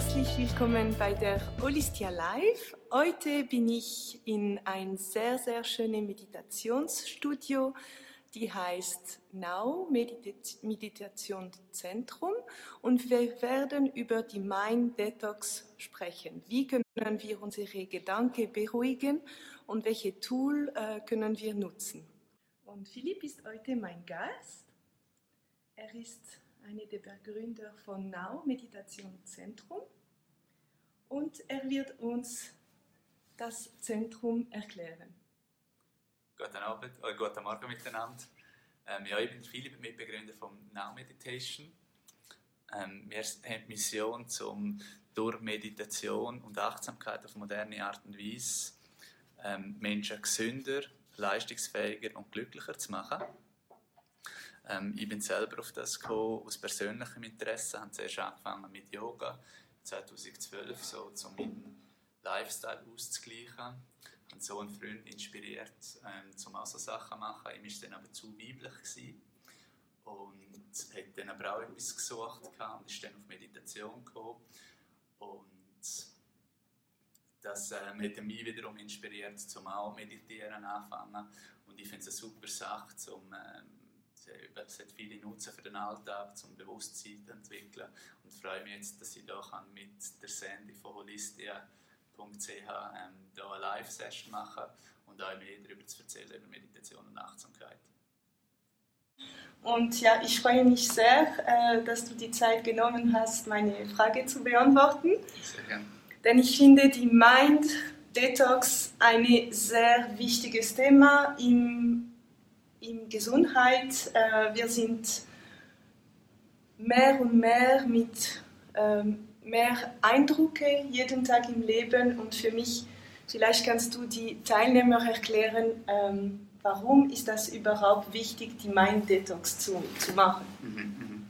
herzlich willkommen bei der Holistia Live. Heute bin ich in ein sehr, sehr schönes Meditationsstudio, die heißt Now Meditationszentrum und wir werden über die Mind Detox sprechen. Wie können wir unsere Gedanken beruhigen und welche Tool äh, können wir nutzen? Und Philipp ist heute mein Gast. Er ist einer der Begründer von Now Meditationszentrum und er wird uns das Zentrum erklären. Guten Abend, äh, guten Morgen miteinander. Ähm, ja, ich bin Philipp, Mitbegründer von Now Meditation. Ähm, wir haben die Mission, um durch Meditation und Achtsamkeit auf moderne Art und Weise ähm, Menschen gesünder, leistungsfähiger und glücklicher zu machen. Ähm, ich bin selber auf das gekommen, aus persönlichem Interesse. Ich habe zuerst angefangen mit Yoga 2012, so um meinen Lifestyle auszugleichen. Ich habe so einen Freund inspiriert, ähm, um auch so Sachen zu machen. Ich war dann aber zu weiblich. Gewesen. Und hat dann aber auch etwas gesucht und ist dann auf Meditation gekommen. Und das äh, hat mich wiederum inspiriert, zum auch meditieren anfangen. Und ich finde es eine super Sache, um ähm, es hat viele Nutzen für den Alltag, zum Bewusstsein zu entwickeln. Und freue mich jetzt, dass ich da kann mit der Sandy von holistia.ch ähm, da eine Live-Session machen und auch mehr darüber zu erzählen, über Meditation und Achtsamkeit. Und ja, ich freue mich sehr, äh, dass du die Zeit genommen hast, meine Frage zu beantworten. Sehr gerne. Denn ich finde die Mind Detox ein sehr wichtiges Thema im in Gesundheit. Äh, wir sind mehr und mehr mit ähm, mehr Eindrücke jeden Tag im Leben und für mich, vielleicht kannst du die Teilnehmer erklären, ähm, warum ist das überhaupt wichtig, die Mind Detox zu, zu machen? Mhm, mhm.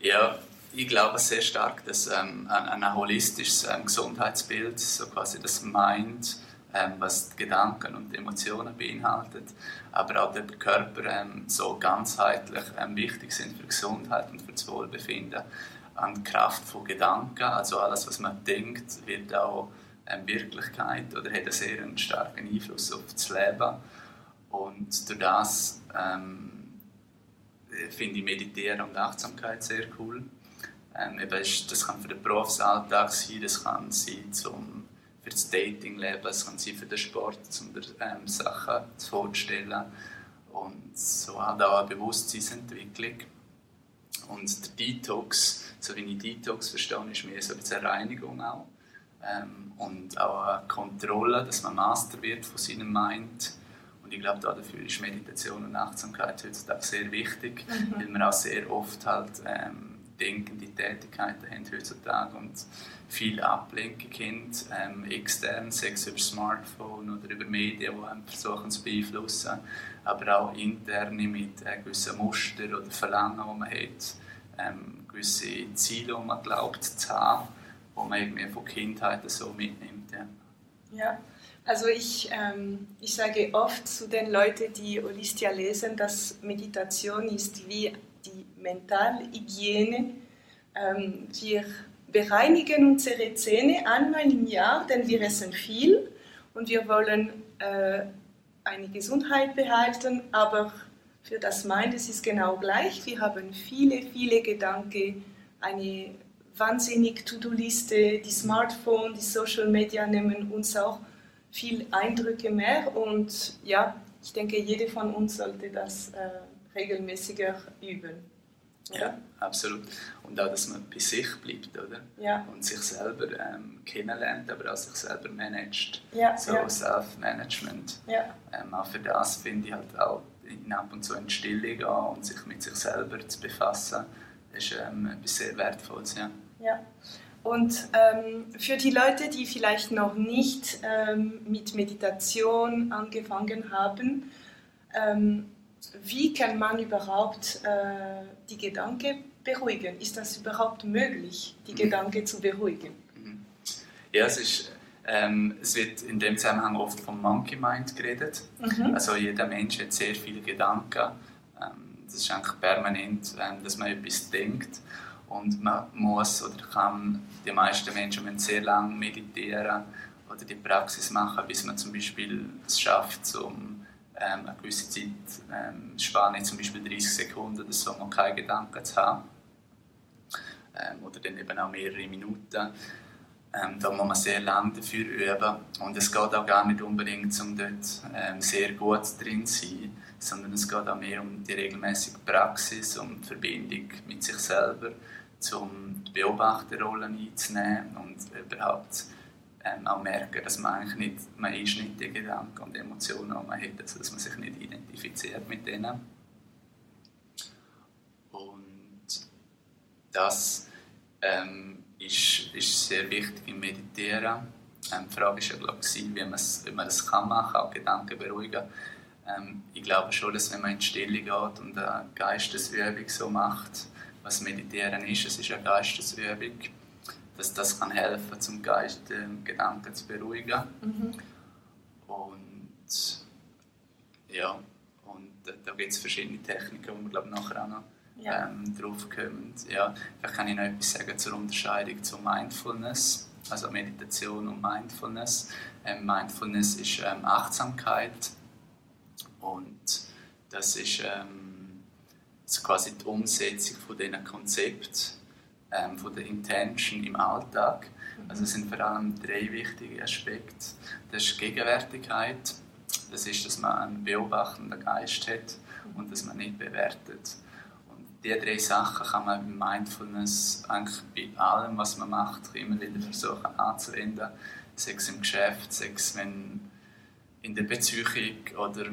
Ja, ich glaube sehr stark, dass ähm, ein, ein, holistisches ähm, Gesundheitsbild, so quasi das Mind, ähm, was Gedanken und Emotionen beinhaltet, aber auch der Körper ähm, so ganzheitlich ähm, wichtig sind für Gesundheit und für das Wohlbefinden. An Kraft von Gedanken, also alles, was man denkt, wird auch ähm, Wirklichkeit oder hat einen sehr starken Einfluss auf das Leben. Und durch das ähm, finde ich Meditieren und Achtsamkeit sehr cool. Ähm, das kann für den Berufsalltag sein, das kann sein zum für das Datingleben, es kann sein für den Sport, um ähm, Sachen vorzustellen und so hat auch eine Bewusstseinsentwicklung. Und der Detox, so wie ich Detox verstehe, ist mehr so eine Reinigung auch. Ähm, und auch eine Kontrolle, dass man Master wird von seinem Mind. Und ich glaube, dafür ist Meditation und Achtsamkeit heutzutage sehr wichtig, mhm. weil man auch sehr oft halt ähm, denkende Tätigkeiten haben heutzutage und viel Ablenkung haben, ähm, extern, sei es über Smartphone oder über Medien, die einem versuchen zu beeinflussen, aber auch interne mit äh, gewissen Mustern oder Verlangen, die man hat, ähm, gewisse Ziele, die man glaubt zu haben, die man irgendwie von Kindheit so mitnimmt. Ja. ja. Also ich, ähm, ich sage oft zu den Leuten, die Holistia lesen, dass Meditation ist wie die Mentalhygiene. Ähm, wir bereinigen unsere Zähne einmal im Jahr, denn wir essen viel und wir wollen äh, eine Gesundheit behalten, aber für das Mind ist es genau gleich. Wir haben viele, viele Gedanken, eine wahnsinnige To-Do-Liste, die Smartphone, die Social Media nehmen uns auch viel Eindrücke mehr und ja, ich denke, jede von uns sollte das äh, regelmäßiger üben. Ja, absolut. Und auch, dass man bei sich bleibt, oder? Ja. Und sich selber ähm, kennenlernt, aber auch sich selber managt. Ja, so ja. Self-Management. Ja. Ähm, auch für das finde ich halt auch ab und zu in die Stille gehen und sich mit sich selber zu befassen, ist ähm, etwas sehr Wertvolles, ja. Ja. Und ähm, für die Leute, die vielleicht noch nicht ähm, mit Meditation angefangen haben, ähm, wie kann man überhaupt äh, die Gedanken beruhigen? Ist das überhaupt möglich, die mhm. Gedanken zu beruhigen? Mhm. Ja, es ist ähm, es wird in dem Zusammenhang oft vom Monkey Mind geredet. Mhm. Also jeder Mensch hat sehr viele Gedanken. Ähm, das ist eigentlich permanent, ähm, dass man etwas denkt. Und man muss oder kann, die meisten Menschen müssen sehr lange meditieren oder die Praxis machen, bis man zum Beispiel es schafft, um ähm, eine gewisse Zeit, ähm, Spanne, zum Beispiel 30 Sekunden oder so, um keine Gedanken zu haben. Ähm, oder dann eben auch mehrere Minuten. Ähm, da muss man sehr lange dafür üben. Und es geht auch gar nicht unbedingt, um dort ähm, sehr gut drin zu sein, sondern es geht auch mehr um die regelmäßige Praxis, um die Verbindung mit sich selber, um die Beobachterrolle einzunehmen und überhaupt ähm, auch merken, dass man eigentlich nicht, man ist nicht die Gedanken und Emotionen, die man hat, also dass man sich nicht identifiziert mit denen. Und das ähm, ist, ist sehr wichtig im Meditieren. Ähm, die Frage war ja, glaube ich, wie, wie man das kann machen, auch Gedanken beruhigen. Ähm, ich glaube schon, dass wenn man in die Stille geht und eine Geistesübung so macht, was Meditieren ist, es ist eine Geistesübung, dass das kann helfen, zum Geist den Gedanken zu beruhigen. Mhm. Und ja, und da, gibt es verschiedene Techniken, wo wir glaube nachher auch noch ja. ähm, drauf kommen. Ja, vielleicht kann ich noch etwas sagen zur Unterscheidung zu Mindfulness, also Meditation und Mindfulness. Ähm, Mindfulness ist ähm, Achtsamkeit und das ist ähm, quasi die Umsetzung von diesen Konzepten ähm, von der Intention im Alltag. Also es sind vor allem drei wichtige Aspekte. Das ist Gegenwärtigkeit, das ist, dass man einen beobachtenden Geist hat und dass man nicht bewertet. Und diese drei Sachen kann man im Mindfulness eigentlich bei allem, was man macht, immer wieder versuchen anzuwenden. Sei es im Geschäft, sei es in der Beziehung oder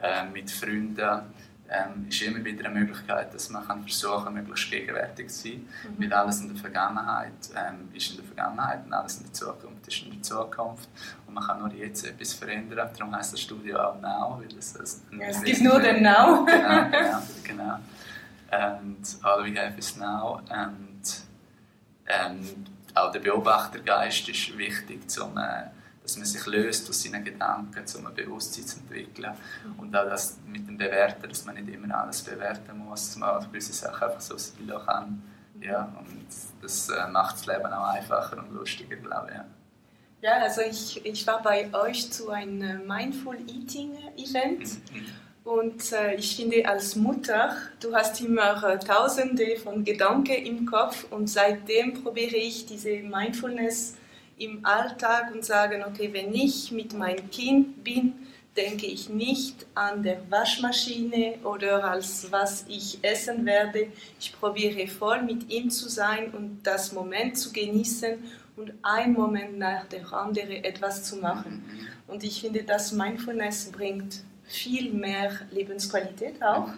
äh, mit Freunden ähm, ist immer wieder eine Möglichkeit, dass man kann versuchen möglichst gegenwärtig zu sein. Mhm. Weil alles in der Vergangenheit ähm, ist in der Vergangenheit und alles in der Zukunft ist in der Zukunft. Und man kann nur jetzt etwas verändern. Darum heißt das Studio auch Now. Weil es, es, es gibt nur den Now. genau, genau, genau. Und all we have is now. Und ähm, auch der Beobachtergeist ist wichtig, um äh, dass man sich löst aus seinen Gedanken, um ein Bewusstsein zu entwickeln. Und auch das mit dem Bewerten, dass man nicht immer alles bewerten muss, dass man gewisse Sachen einfach so sein kann. Ja, und das äh, macht das Leben auch einfacher und lustiger, glaube ich. Ja. Ja, also ich, ich war bei euch zu einem Mindful Eating Event und äh, ich finde als Mutter, du hast immer äh, tausende von Gedanken im Kopf und seitdem probiere ich diese Mindfulness im Alltag und sagen, okay, wenn ich mit meinem Kind bin, denke ich nicht an der Waschmaschine oder als was ich essen werde. Ich probiere voll mit ihm zu sein und das Moment zu genießen und ein Moment nach der andere etwas zu machen. Und ich finde, dass Mindfulness bringt viel mehr Lebensqualität auch.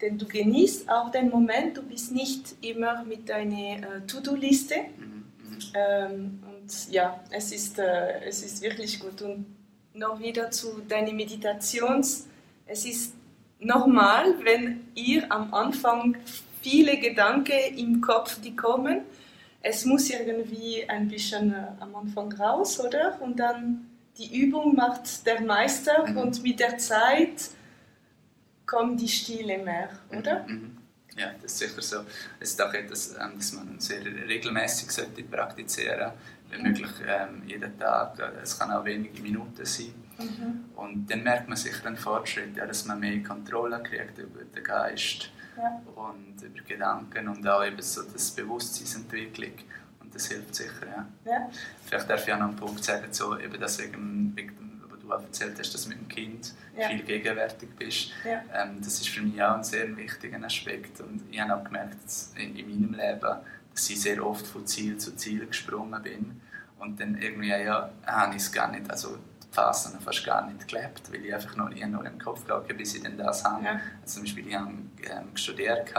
Denn du genießt auch den Moment, du bist nicht immer mit deiner äh, To-Do-Liste. Ähm, ja, es ist, äh, es ist wirklich gut. Und noch wieder zu deiner Meditations. Es ist normal, wenn ihr am Anfang viele Gedanken im Kopf die kommen. Es muss irgendwie ein bisschen äh, am Anfang raus, oder? Und dann die Übung macht der Meister mhm. und mit der Zeit kommt die Stille mehr, oder? Mhm. mhm. Ja, das ist sicher so. Es ist auch etwas, ähm, das man sehr regelmäßig sollte praktizieren sollte wenn möglich ähm, jeden Tag. Es kann auch wenige Minuten sein. Mhm. Und dann merkt man sich den Fortschritt, ja, dass man mehr Kontrolle kriegt über den Geist ja. und über Gedanken und auch eben so das Bewusstseinsentwicklung. Und das hilft sicher. Ja. ja. Vielleicht darf ich auch noch einen Punkt sagen, so, eben das wegen, wegen wo du auch erzählt hast, dass du mit dem Kind ja. viel gegenwärtig bist. Ähm, das ist für mich auch ein sehr wichtiger Aspekt. Und ich habe auch gemerkt, in, in meinem Leben, ich sehr oft von Ziel zu Ziel gesprungen bin und dann irgendwie, ja, habe ich es gar nicht, also die Phasen fast gar nicht gelebt, weil ich einfach noch nie nur im Kopf hatte, bis ich dann das habe. Ja. Also zum Beispiel, ich habe ähm, studiert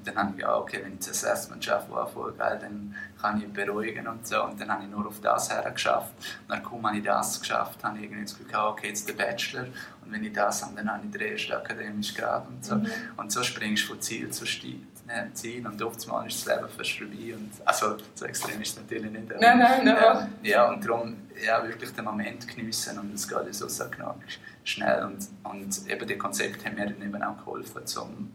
und dann habe ich ja, okay, wenn ich das Assessment schaffe, war voll geil, dann kann ich beruhigen und so. Und dann habe ich nur auf das her geschafft. Und dann kaum habe ich das geschafft, habe ich irgendwie das Gefühl, okay, jetzt der Bachelor. Und wenn ich das habe, dann habe ich den ersten akademischen Grad und so. Mhm. Und so springst du von Ziel zu Ziel ziehen und oftmals ist das Leben fast vorbei. Und, also so extrem ist es natürlich nicht. nein, nein, nein. Äh, ja, und darum ja, wirklich den Moment geniessen und es geht so sehr schnell. Und, und eben die Konzepte haben mir dann eben auch geholfen, um,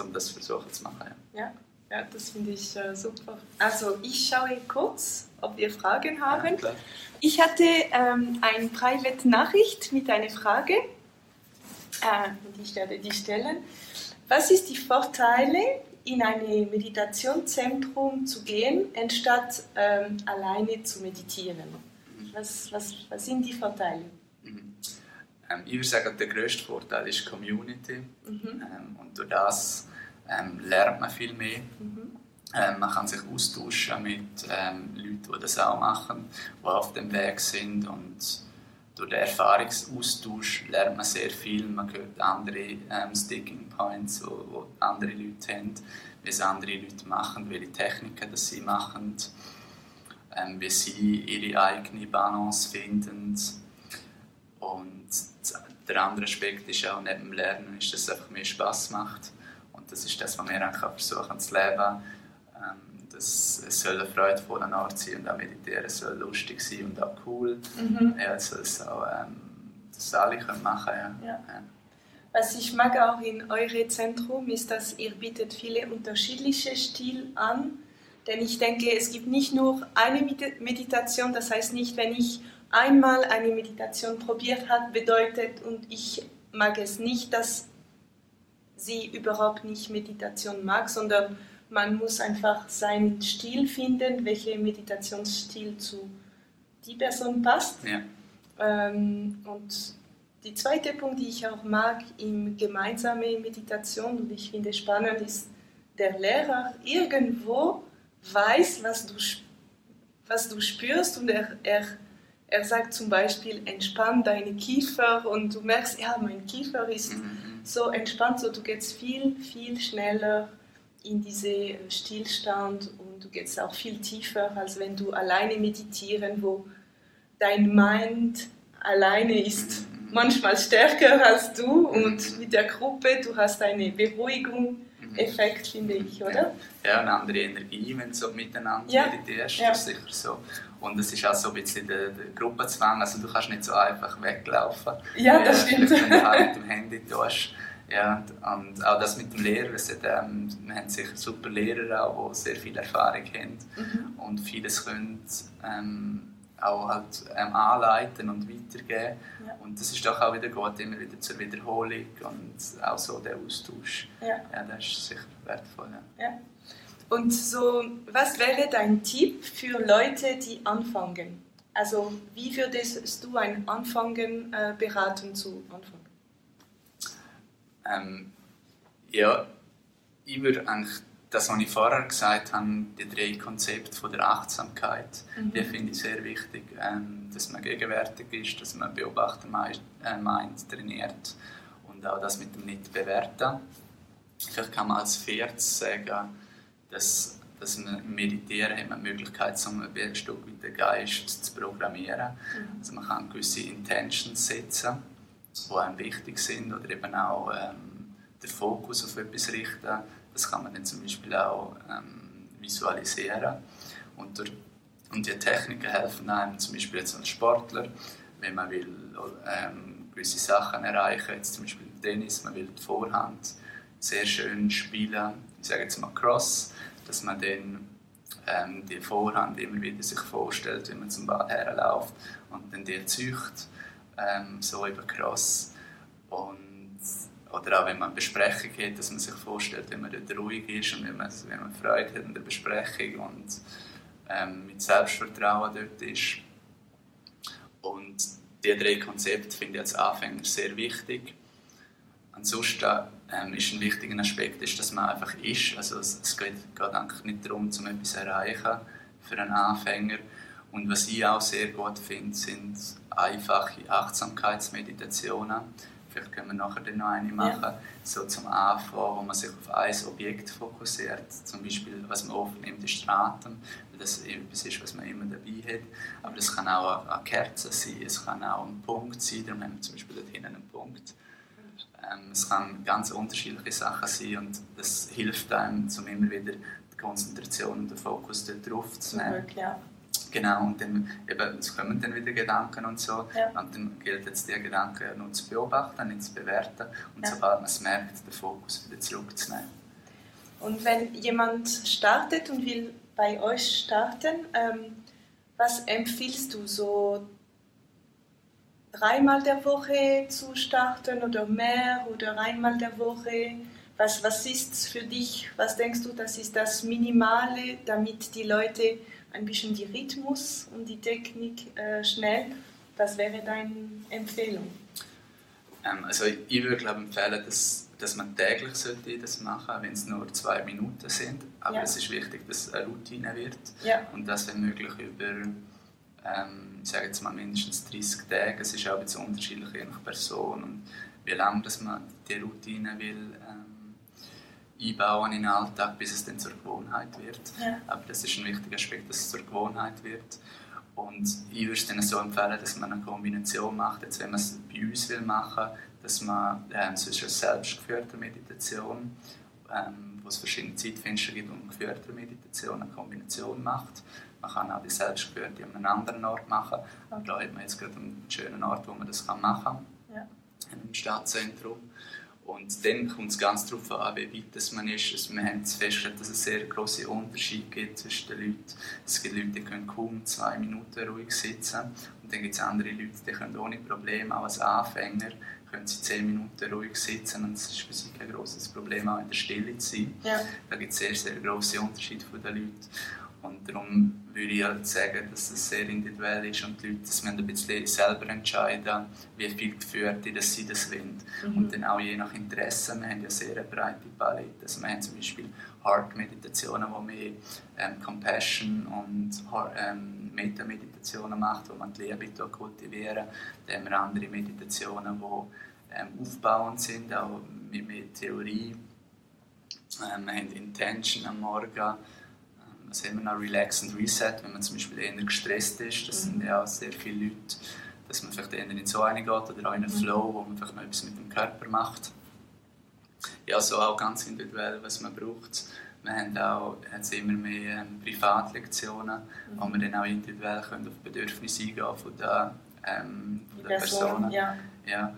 um das versuchen zu machen. Ja. Ja, das finde ich äh, super. Also ich schaue kurz, ob wir Fragen haben. Ja, ich hatte ähm, eine private Nachricht mit einer Frage. Äh, und ich werde die stellen. Was ist die Vorteile, in ein Meditationszentrum zu gehen, anstatt ähm, alleine zu meditieren? Was, was, was sind die Vorteile? Mhm. Ähm, ich würde sagen, der grösste Vorteil ist Community. Mhm. Ähm, und durch das ähm, lernt man viel mehr. Mhm. Ähm, man kann sich austauschen mit ähm, Leuten, die das auch machen, die auf dem Weg sind. Und durch den Erfahrungsaustausch lernt man sehr viel. Man hört andere ähm, Sticking Points, die andere Leute haben, wie es andere Leute machen, welche Techniken das sie machen, ähm, wie sie ihre eigene Balance finden. Und der andere Aspekt ist auch neben dem Lernen, ist, dass es einfach mehr Spass macht. Und das ist das, was wir versuchen zu leben. Das, es soll eine freudvolle Art sein und auch meditieren soll lustig sein und auch cool. Mhm. Ja, es soll es auch, ähm, das alle können machen ja. ja. ja. Was ich mag auch in eurem Zentrum ist, dass ihr bietet viele unterschiedliche Stile an. Denn ich denke, es gibt nicht nur eine Meditation, das heißt nicht, wenn ich einmal eine Meditation probiert habe, bedeutet und ich mag es nicht, dass sie überhaupt nicht Meditation mag, sondern man muss einfach seinen Stil finden, welcher Meditationsstil zu die Person passt. Ja. Ähm, und der zweite Punkt, den ich auch mag in gemeinsame Meditation und ich finde spannend, ist, der Lehrer irgendwo weiß, was du, was du spürst und er, er, er sagt zum Beispiel, entspann deine Kiefer und du merkst, ja, mein Kiefer ist mhm. so entspannt, so du gehst viel, viel schneller in diesen Stillstand und du gehst auch viel tiefer, als wenn du alleine meditieren, wo dein Mind alleine ist mhm. manchmal stärker als du und mit der Gruppe, du hast eine Beruhigung Effekt, finde ich, oder? Ja, eine andere Energie, wenn du so miteinander ja. meditierst, ja. ist sicher so. Und es ist auch so ein bisschen der, der Gruppenzwang, also du kannst nicht so einfach weglaufen. Ja, das äh, stimmt. Wenn du halt mit dem Handy tust. Ja, und auch das mit dem Lehrer, hat, ähm, wir haben sicher super Lehrer auch, die sehr viel Erfahrung haben mhm. und vieles können ähm, auch halt ähm, anleiten und weitergeben. Ja. Und das ist doch auch wieder gut, immer wieder zur Wiederholung und auch so der Austausch. Ja, ja das ist sicher wertvoll. Ja. ja. Und so, was wäre dein Tipp für Leute, die anfangen? Also, wie würdest du ein Anfangen äh, beraten zu anfangen? Ähm, ja, ich würde eigentlich das, was ich vorher gesagt habe, die drei Konzepte von der Achtsamkeit, mhm. die finde ich sehr wichtig, ähm, dass man gegenwärtig ist, dass man Beobachter äh, meint, trainiert und auch das mit dem Nicht-Bewerten. Vielleicht kann man als viertes sagen, dass, dass man im Meditieren hat man die Möglichkeit, so ein Stück mit den Geist zu programmieren. Mhm. Also man kann gewisse Intentions setzen, die einem wichtig sind oder eben auch ähm, den Fokus auf etwas richten. Das kann man dann zum Beispiel auch ähm, visualisieren. Und, durch, und die Techniken helfen einem zum Beispiel jetzt als Sportler, wenn man will ähm, gewisse Sachen erreichen, jetzt zum Beispiel Tennis, man will die Vorhand sehr schön spielen, ich sage jetzt mal Cross, dass man dann ähm, die Vorhand immer wieder sich vorstellt, wenn man zum Ball herläuft und dann die zücht, ähm, so über Cross. Und oder auch wenn man eine Besprechung hat, dass man sich vorstellt, wenn man dort ruhig ist und wenn man, wenn man Freude hat an der Besprechung und ähm, mit Selbstvertrauen dort ist. Und diese drei Konzepte finde ich als Anfänger sehr wichtig. Ansonsten ähm, ist ein wichtiger Aspekt, ist, dass man einfach ist. Also es, es geht, geht eigentlich nicht darum, um etwas zu erreichen für einen Anfänger. Und was ich auch sehr gut finde, sind einfache Achtsamkeitsmeditationen vielleicht können wir nachher dann noch eine machen, ja. so zum Anfang, wo man sich auf ein Objekt fokussiert. Zum Beispiel, was man oft nimmt, ist der Atem, weil das etwas ist, was man immer dabei hat. Aber das kann auch eine Kerze sein, es kann auch ein Punkt sein, darum haben wir zum Beispiel dort hinten einen Punkt. Ähm, es kann ganz unterschiedliche Sachen sein und das hilft einem, um immer wieder die Konzentration und den Fokus darauf zu nehmen. Ja. Genau, und dann eben, es kommen dann wieder Gedanken und so. Ja. Und dann gilt es, die Gedanken nur zu beobachten, nicht zu bewerten. Und ja. sobald man es merkt, den Fokus wieder zurückzunehmen. Und wenn jemand startet und will bei euch starten, ähm, was empfiehlst du so dreimal der Woche zu starten oder mehr oder einmal der Woche? Was, was ist für dich, was denkst du, das ist das Minimale, damit die Leute ein bisschen die Rhythmus und die Technik äh, schnell? Was wäre deine Empfehlung? Ähm, also ich würde glaube empfehlen, dass, dass man täglich sollte das machen wenn es nur zwei Minuten sind. Aber ja. es ist wichtig, dass es eine Routine wird ja. und das wenn möglich über ähm, ich sage jetzt mal mindestens 30 Tage. Es ist auch ein bisschen unterschiedlich je nach Person und wie lange dass man die Routine will ähm, einbauen in den Alltag, bis es dann zur Gewohnheit wird. Ja. Aber das ist ein wichtiger Aspekt, dass es zur Gewohnheit wird. Und ich würde dann so empfehlen, dass man eine Kombination macht, jetzt wenn man es bei uns will machen, dass man ähm, eine selbstgeführte Meditation, ähm, wo es verschiedene Zeitfenster gibt und geführte Meditation eine Kombination macht. Man kann auch die selbstgeführte an einem anderen Ort machen. Und da hat man jetzt gerade einen schönen Ort, wo man das machen kann. Ja. Im Stadtzentrum. Und dann kommt es ganz darauf an, wie weit man ist. Also wir haben festgestellt, dass es sehr große Unterschiede gibt zwischen den Leuten. Es gibt Leute, die können kaum zwei Minuten ruhig sitzen. Und dann gibt es andere Leute, die können ohne Probleme, auch als Anfänger, können sie zehn Minuten ruhig sitzen. Und es ist für sie kein großes Problem, auch in der Stille zu sein. Ja. Da gibt es sehr, sehr große Unterschiede von den Leuten. Und darum würde ich halt sagen, dass es sehr individuell ist und die Leute das müssen ein bisschen selber entscheiden, wie viel Geführte dass sie das wollen. Mhm. Und dann auch je nach Interesse, wir haben ja sehr eine breite Palette. Also wir haben zum Beispiel Heart-Meditationen, wo mehr ähm, Compassion und ähm, Meta-Meditationen macht, wo man die Liebe kultivieren. Dann haben wir andere Meditationen, die ähm, aufbauend sind, auch mit mehr Theorie. Ähm, wir haben Intention am Morgen was haben wir noch, Relax und Reset, wenn man zum Beispiel eher gestresst ist, das sind ja sehr viele Leute, dass man vielleicht eher in so eine geht oder auch in einen mhm. Flow, wo man vielleicht noch etwas mit dem Körper macht. Ja, so auch ganz individuell, was man braucht. Wir haben auch jetzt immer mehr ähm, Privatlektionen, mhm. wo wir dann auch individuell können auf Bedürfnisse eingehen von der, ähm, von der Person. Personen. Ja. Ja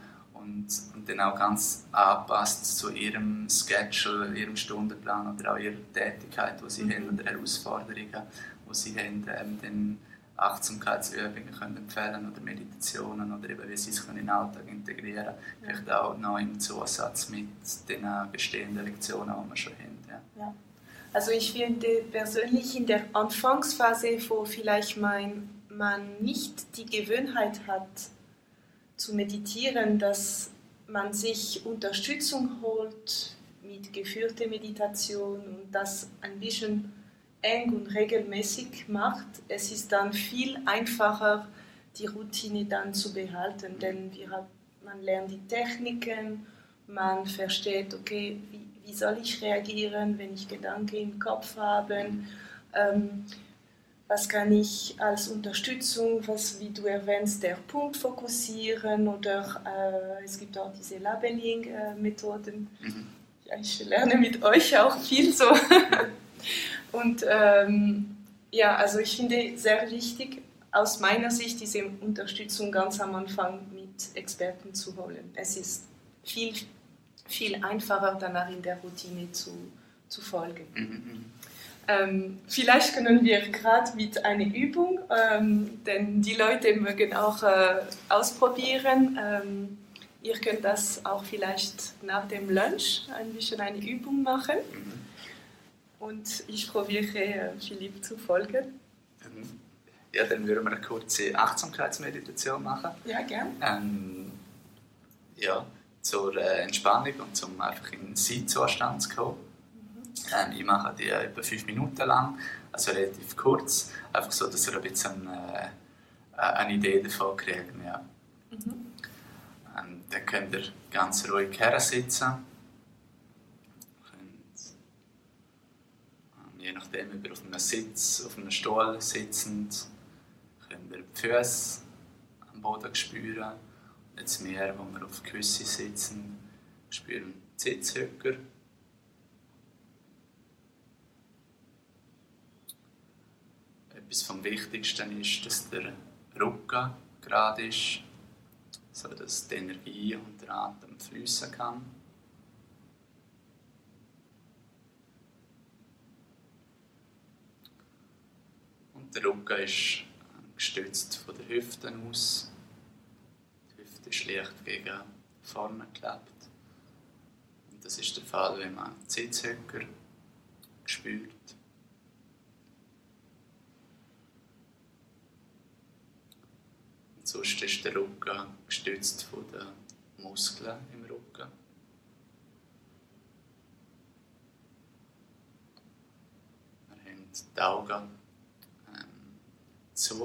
und, und dann auch ganz angepasst zu ihrem Schedule, ihrem Stundenplan oder auch ihrer Tätigkeit, die sie mhm. haben oder Herausforderungen, die sie haben, ähm, dann Achtsamkeitsübungen können empfehlen oder Meditationen oder eben wie sie es in den Alltag integrieren können. Vielleicht auch noch im Zusatz mit den bestehenden Lektionen, die wir schon haben. Ja. ja. Also ich finde persönlich in der Anfangsphase, wo vielleicht mein, man nicht die Gewöhnheit hat, zu meditieren, dass man sich Unterstützung holt mit geführter Meditation und das ein bisschen eng und regelmäßig macht. Es ist dann viel einfacher, die Routine dann zu behalten, denn wir, man lernt die Techniken, man versteht, okay, wie, wie soll ich reagieren, wenn ich Gedanken im Kopf habe. Ähm, was kann ich als Unterstützung, was, wie du erwähnst, der Punkt fokussieren oder äh, es gibt auch diese Labeling-Methoden. Mhm. Ja, ich lerne mit euch auch viel so. Und ähm, ja, also ich finde sehr wichtig, aus meiner Sicht diese Unterstützung ganz am Anfang mit Experten zu holen. Es ist viel, viel einfacher danach in der Routine zu, zu folgen. Mhm. Ähm, vielleicht können wir gerade mit einer Übung, ähm, denn die Leute mögen auch äh, ausprobieren. Ähm, ihr könnt das auch vielleicht nach dem Lunch ein bisschen eine Übung machen. Und ich probiere äh, Philipp zu folgen. Ja, dann würden wir eine kurze Achtsamkeitsmeditation machen. Ja, gerne. Ähm, ja, zur äh, Entspannung und zum einfach in den Sein-Zustand zu kommen. Ähm, ich mache die etwa fünf Minuten lang, also relativ kurz, einfach so, dass ihr ein bisschen äh, eine Idee davon kriegt. Ja. Mhm. Ähm, dann könnt ihr ganz ruhig her sitzen. Ähm, je nachdem, ob ihr auf einem Sitz, auf einem Stuhl sitzend, könnt ihr die Füße am Boden spüren. Jetzt mehr, wo wir auf Küsse sitzen, spüren die Sitzhöcker. etwas vom Wichtigsten ist, dass der Rücken gerade ist, sodass die Energie und der Atem fließen kann. Und der Rücken ist gestützt von den Hüften aus. Die Hüfte ist leicht gegen vorne geklappt. Und das ist der Fall, wenn man Sitzhöcker spürt. Sonst ist der Rücken gestützt von den Muskeln im Rücken. Wir haben die Augen ähm, zu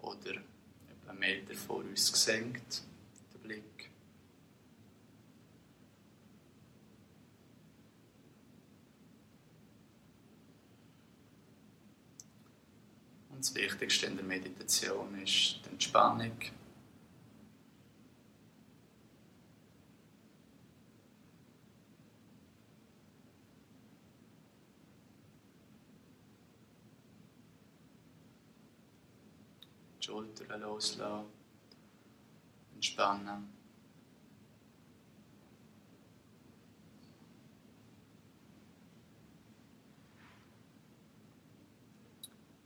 oder etwa einen Meter vor uns gesenkt, der Blick. Und das Wichtigste in der Meditation ist die Entspannung. Die Schultern loslassen, entspannen.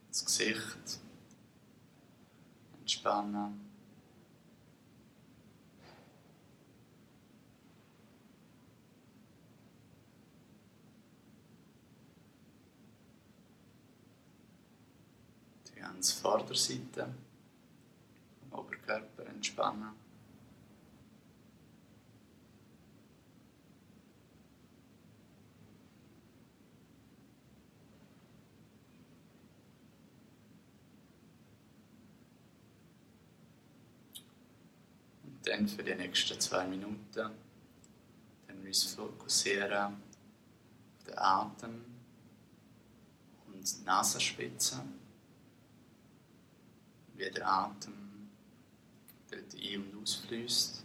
Das Gesicht entspannen. Die ganze Vorderseite vom Oberkörper entspannen. Und dann für die nächsten zwei Minuten dann wir uns fokussieren auf den Atem und die Nasenspitze. Wie der Atem dort ein- und ausfließt.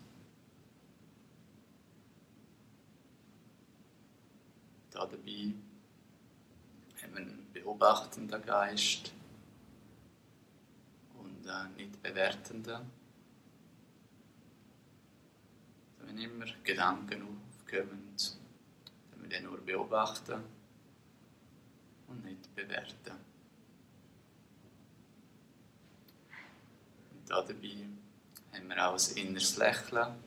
Da dabei haben wir einen beobachtenden Geist und einen nicht bewertenden. Wenn immer Gedanken aufkommen, dann wir die nur beobachten und nicht bewerten. Und da dabei haben wir auch ein inneres Lächeln.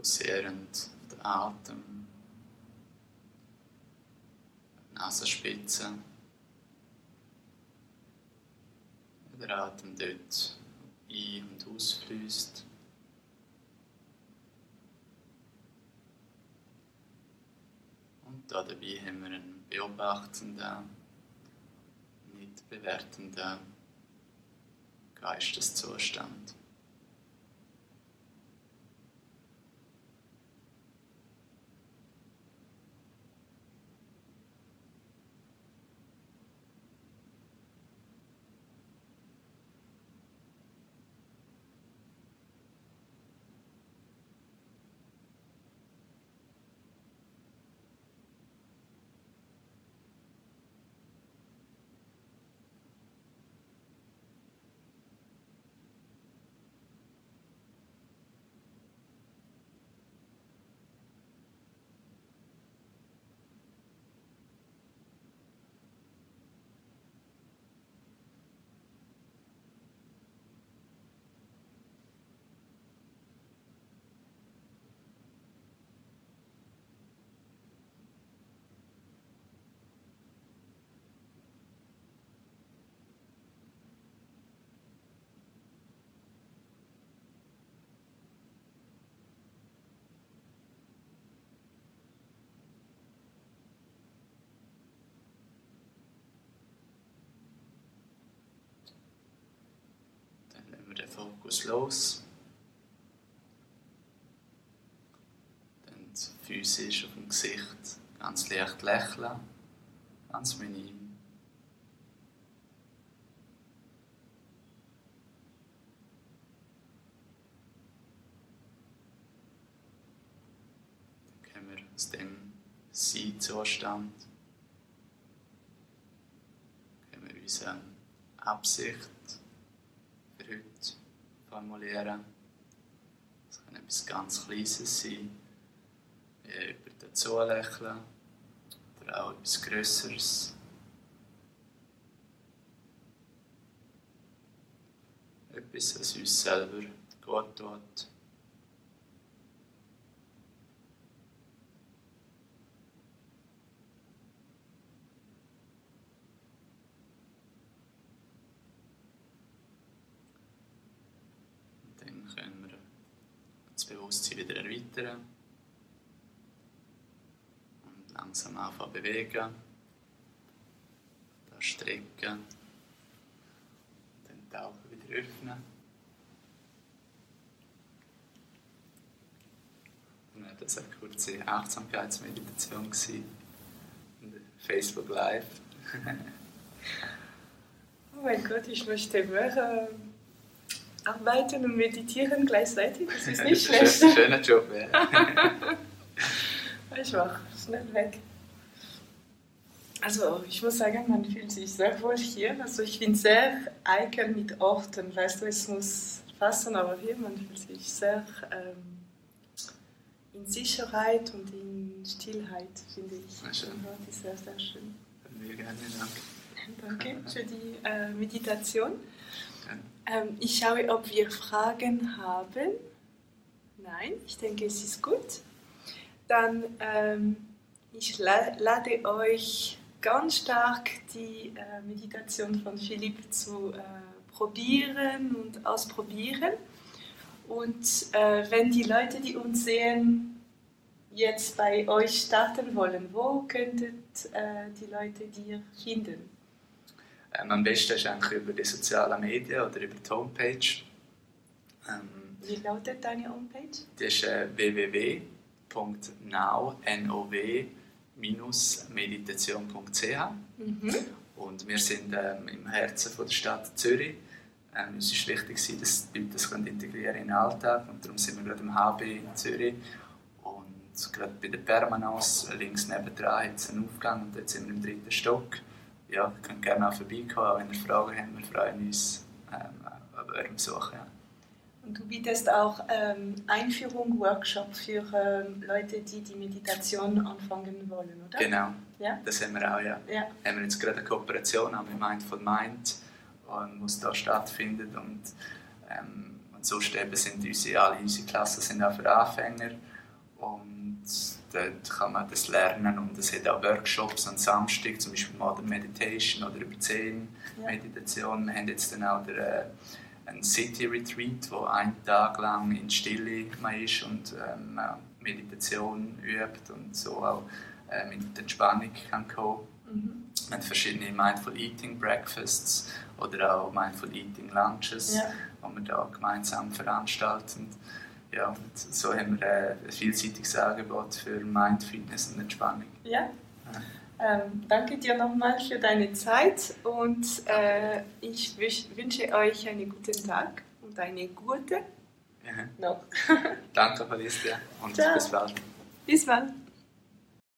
Fokussierend auf den Atem, Nasenspitze. Wie Der Atem dort ein- und ausfließt. Und da dabei haben wir einen beobachtenden, nicht bewertenden Geisteszustand. Fokus los. Dann physisch auf dem Gesicht. Ganz leicht lächeln, ganz minim. Dann kommen wir aus dem Sein-Zustand können wir unsere Absicht für heute formulieren. Es kann etwas ganz Kleines sein, wie jemand dazu lächeln oder auch etwas Größeres. Etwas, was uns selber gut tut. Und dann können wir Bewusstsein wieder erweitern und langsam anfangen bewegen. Da strecken. Die Augen wieder öffnen. Das war eine kurze Achtsamkeitsmeditation. Facebook Live. Oh mein Gott, ich möchte äh, arbeiten und meditieren gleichzeitig. Das ist nicht schlecht. Schöner Job, ja. Ich mach schnell weg. Also ich muss sagen, man fühlt sich sehr wohl hier. Also ich bin sehr eigen mit Orten. Weißt du, es muss passen, aber hier man fühlt sich sehr ähm, in Sicherheit und in Stillheit, finde ich. Sehr schön. Ja, das ist sehr, sehr schön. Danke für die äh, Meditation. Ähm, ich schaue, ob wir Fragen haben. Nein, ich denke, es ist gut. Dann, ähm, ich la lade euch ganz stark die äh, Meditation von Philipp zu äh, probieren und ausprobieren. Und äh, wenn die Leute, die uns sehen, jetzt bei euch starten wollen, wo könntet äh, die Leute dir finden? Ähm, am besten ist eigentlich über die sozialen Medien oder über die Homepage. Ähm, Wie lautet deine Homepage? das ist äh, www.now.meditation.ch Mhm. und wir sind ähm, im Herzen von der Stadt Zürich. Ähm, uns ist wichtig, dass die Leute das können integrieren in den Alltag und darum sind wir gerade im HB in Zürich und gerade bei der Permanence links nebendran hat es einen Aufgang und jetzt sind wir im dritten Stock. Ja, ihr könnt gerne auch vorbeikommen, wenn ihr Fragen habt, wir freuen uns ähm, Besuch. Ja. Und du bietest auch ähm, Einführung, Workshop für ähm, Leute, die die Meditation anfangen wollen, oder? Genau, Ja? das haben wir auch, ja. Ja. haben wir jetzt gerade eine Kooperation auch mit Mindful Mind, ähm, was da stattfindet und, ähm, und sonst eben sind unsere, alle unsere Klassen sind auch für Anfänger und dort kann man das lernen und es hat auch Workshops am Samstag, zum Beispiel Modern Meditation oder über 10 Ja. Meditation. Wir haben jetzt dann auch der, äh, ein City Retreat, wo ein Tag lang in Stille man ist und ähm, Meditation übt und so auch äh, mit Entspannung kann kommen. Mhm. Wir haben verschiedene Mindful Eating Breakfasts oder auch Mindful Eating Lunches, Ja. die wir da gemeinsam veranstalten. Ja, und so haben wir äh, ein vielseitiges Angebot für Mind, Fitness und Entspannung. Ja. Ähm, danke dir nochmal für deine Zeit und äh, ich wünsche euch einen guten Tag und eine gute Ja. noch. Danke, Felicia, und Ciao. bis bald. Bis bald.